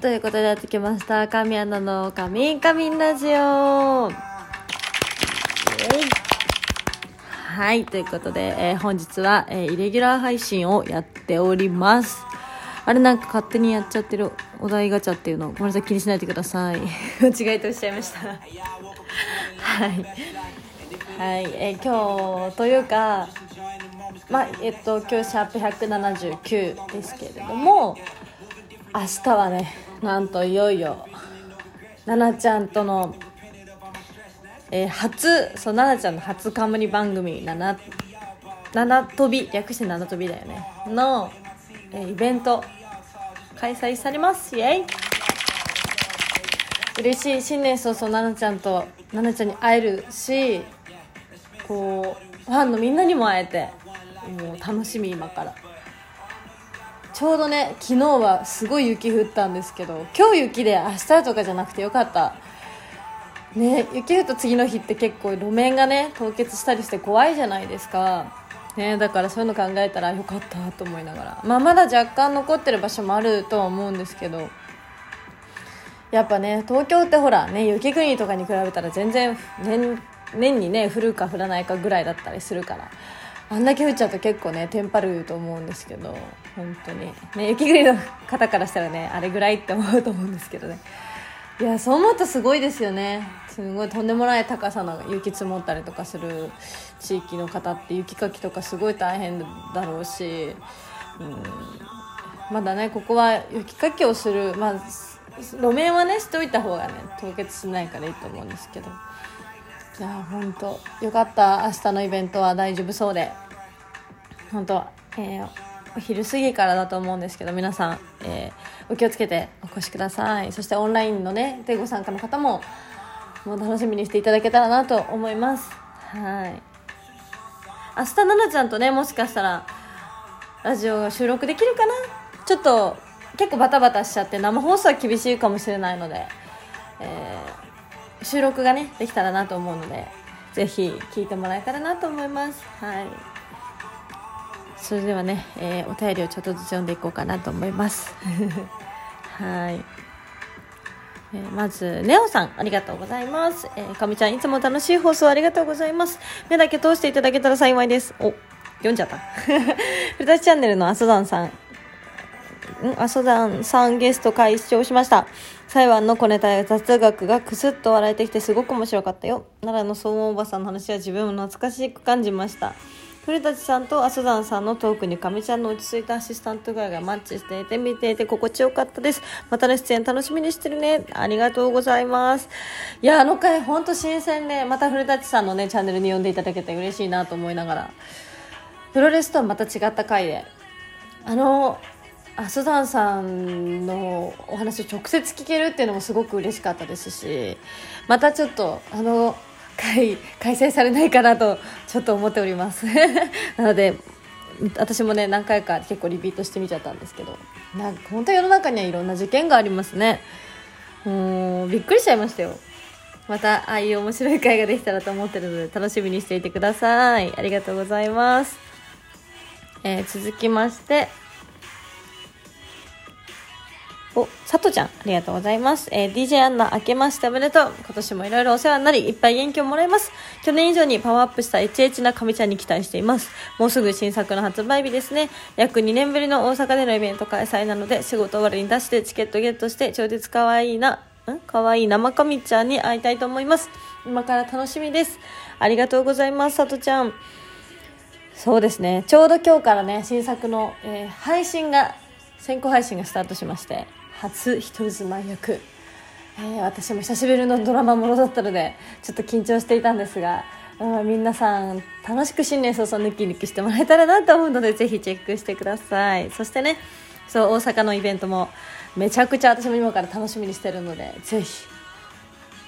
ということでやってきました。神アナの神カミンラジオ。はい、ということで、えー本日は、えーイレギュラー配信をやっております。あれなんか勝手にやっちゃってるお題ガチャっていうの、ごめんなさい、気にしないでください。間違えておっしゃいました。はい。はい、えー今日というか、まあ、えっと、今日シャープ179ですけれども、明日はねなんといよいよ奈々ちゃんとの、えー初そう奈々ちゃんの初冠番組「なな七飛び」略して七飛びだよね。の、えーイベント開催されます。イエイ。嬉しい新年早々奈々ちゃんと奈々ちゃんに会えるしこうファンのみんなにも会えてもう楽しみ今から。ちょうどね昨日はすごい雪降ったんですけど今日雪で明日とかじゃなくてよかった。ね雪降った次の日って結構路面がね凍結したりして怖いじゃないですか。ねだからそういうの考えたらよかったと思いながら。まあまだ若干残ってる場所もあるとは思うんですけど。やっぱね東京ってほらね雪国とかに比べたら全然年年にね降るか降らないかぐらいだったりするから。あんだけ降っちゃうと結構ねテンパると思うんですけど本当に。ね雪国の方からしたらねあれぐらいって思うと思うんですけどね。いやそう思うとすごいですよね。すごいとんでもない高さの雪積もったりとかする地域の方って雪かきとかすごい大変だろうしうん。まだねここは雪かきをするまあ路面はねしておいた方がね凍結しないからいいと思うんですけど。いや本当よかった。明日のイベントは大丈夫そうで。本当えーお昼過ぎからだと思うんですけど皆さん、えーお気をつけてお越しください。そしてオンラインのねでご参加の方ももう楽しみにしていただけたらなと思います。はい。明日奈々ちゃんとねもしかしたらラジオが収録できるかな？ちょっと結構バタバタしちゃって生放送は厳しいかもしれないので、えー収録がねできたらなと思うのでぜひ聞いてもらえたらなと思います。はい。それではね、えーお便りをちょっとずつ読んでいこうかなと思います はいえーまず、ネオさん、ありがとうございます。えー、かみちゃん、いつも楽しい放送ありがとうございます。目だけ通していただけたら幸いです。お、読んじゃった。ふたちチャンネルのあそだんさん、ん？あそだんさんゲスト会視聴しました。裁判の小ネタや雑学がくすっと笑えてきてすごく面白かったよ。奈良の総合おばさんの話は自分も懐かしく感じました。古舘さんと阿蘇山さんのトークにかみちゃんの落ち着いたアシスタント具合がマッチしていて見ていて心地よかったです。またの出演楽しみにしてるね。ありがとうございます。いや、あの回ほんと新鮮で、また古舘さんのね、チャンネルに呼んでいただけて嬉しいなと思いながら、プロレスとはまた違った回で、あの、アスダンさんのお話を直接聞けるっていうのもすごく嬉しかったですしまたちょっとあの会開催されないかなとちょっと思っております。なので私もね何回か結構リピートしてみちゃったんですけど。なんか本当世の中にはいろんな事件がありますね。もうびっくりしちゃいましたよ。またああいう面白い会ができたらと思ってるので楽しみにしていてください。ありがとうございます、えー続きましてお、さとちゃん、ありがとうございます。えー DJ アンナ、明けましておめでとう。今年もいろいろお世話になり、いっぱい元気をもらいます。去年以上にパワーアップした HH な神ちゃんに期待しています。もうすぐ新作の発売日ですね。約2年ぶりの大阪でのイベント開催なので、仕事終わりに出してチケットゲットして、超絶可愛いな、ん？可愛い生神ちゃんに会いたいと思います。今から楽しみです。ありがとうございます、さとちゃん。そうですね。ちょうど今日からね、新作の、えー配信が、先行配信がスタートしまして、初人妻役。えー私も久しぶりのドラマものだったので、ちょっと緊張していたんですが、うん皆さん楽しく新年早々ヌキヌキしてもらえたらなと思うので、ぜひチェックしてください。そしてね、そう、大阪のイベントもめちゃくちゃ私も今から楽しみにしてるので、ぜひ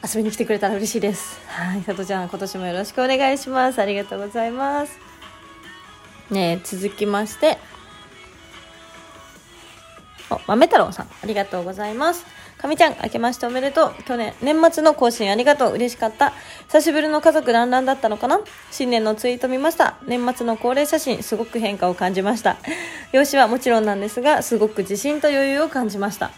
遊びに来てくれたら嬉しいです。はい、さとちゃん、今年もよろしくお願いします。ありがとうございます。ね続きまして、豆太郎さん、ありがとうございます。かみちゃん、明けましておめでとう。去年、年末の更新ありがとう。嬉しかった。久しぶりの家族団らんだったのかな？新年のツイート見ました。年末の恒例写真、すごく変化を感じました。容姿はもちろんなんですが、すごく自信と余裕を感じました。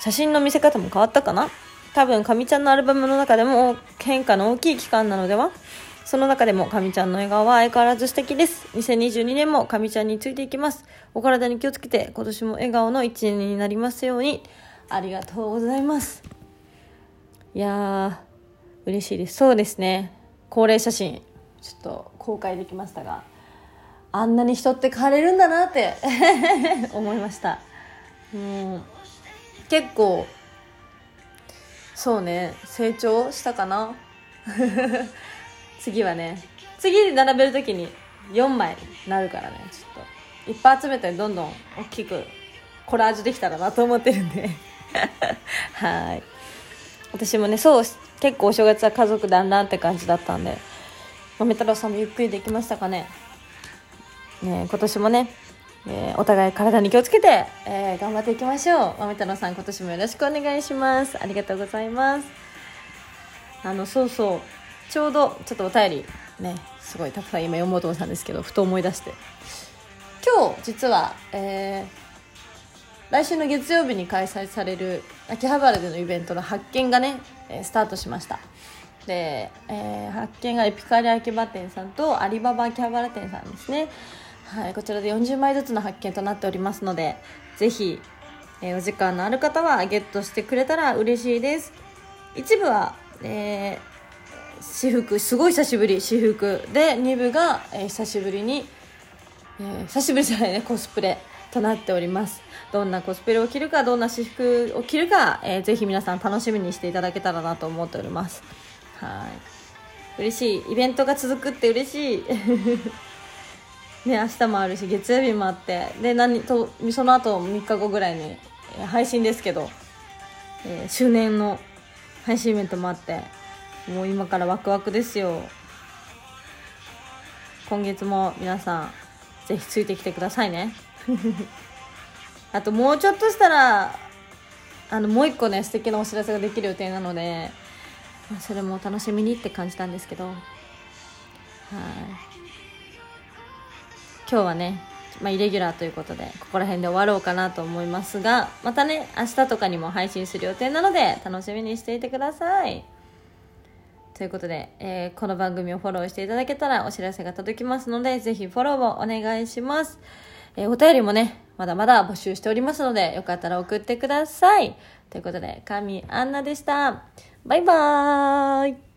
写真の見せ方も変わったかな？多分かみちゃんのアルバムの中でも変化の大きい期間なのでは？その中でもかみちゃんの笑顔は相変わらず素敵です。2022年もかみちゃんについていきます。お体に気をつけて今年も笑顔の一年になりますように。ありがとうございます。いやー嬉しいです。そうですね。高齢写真ちょっと公開できましたがあんなに人って変われるんだなって 思いました。うん。結構そうね成長したかな。次はね次に並べる時に4枚なるからねちょっと。いっぱい集めてどんどん大きくコラージュできたらなと思ってるんで。はい。私もねそう結構お正月は家族団らんって感じだったんで。豆太郎さんもゆっくりできましたかね。ね今年もね、えー、お互い体に気をつけて、えー、頑張っていきましょう。豆太郎さん今年もよろしくお願いします。ありがとうございます。あのそうそうちょうどちょっとお便りねすごいたくさん今読もうと思ったんですけどふと思い出して。今日実は、えー、来週の月曜日に開催される秋葉原でのイベントの発見がねスタートしました。で、えー、発見がエピカリ秋葉店さんとアリババ秋葉原店さんですね。はい、こちらで40枚ずつの発見となっておりますのでぜひ、えー、お時間のある方はゲットしてくれたら嬉しいです。一部は、えー、私服すごい久しぶり私服。で2部が、えー、久しぶりに、えー、久しぶりじゃないねコスプレとなっております。どんなコスプレを着るかどんな私服を着るか、えー、ぜひ皆さん楽しみにしていただけたらなと思っております。はい。嬉しい。イベントが続くって嬉しい。ね、明日もあるし月曜日もあって。で何とその後3日後ぐらいに配信ですけど、えー、周年の配信イベントもあって。もう今からワクワクですよ。今月も皆さんぜひついてきてくださいね。あともうちょっとしたらあのもう一個ね素敵なお知らせができる予定なので、まあ、それも楽しみにって感じたんですけど。はい。今日はね、まあ、イレギュラーということでここら辺で終わろうかなと思いますがまたね明日とかにも配信する予定なので楽しみにしていてくださいということで、えー、この番組をフォローしていただけたらお知らせが届きますのでぜひフォローをお願いします、えー、お便りもねまだまだ募集しておりますのでよかったら送ってください。ということで神アンナでした。バイバーイ。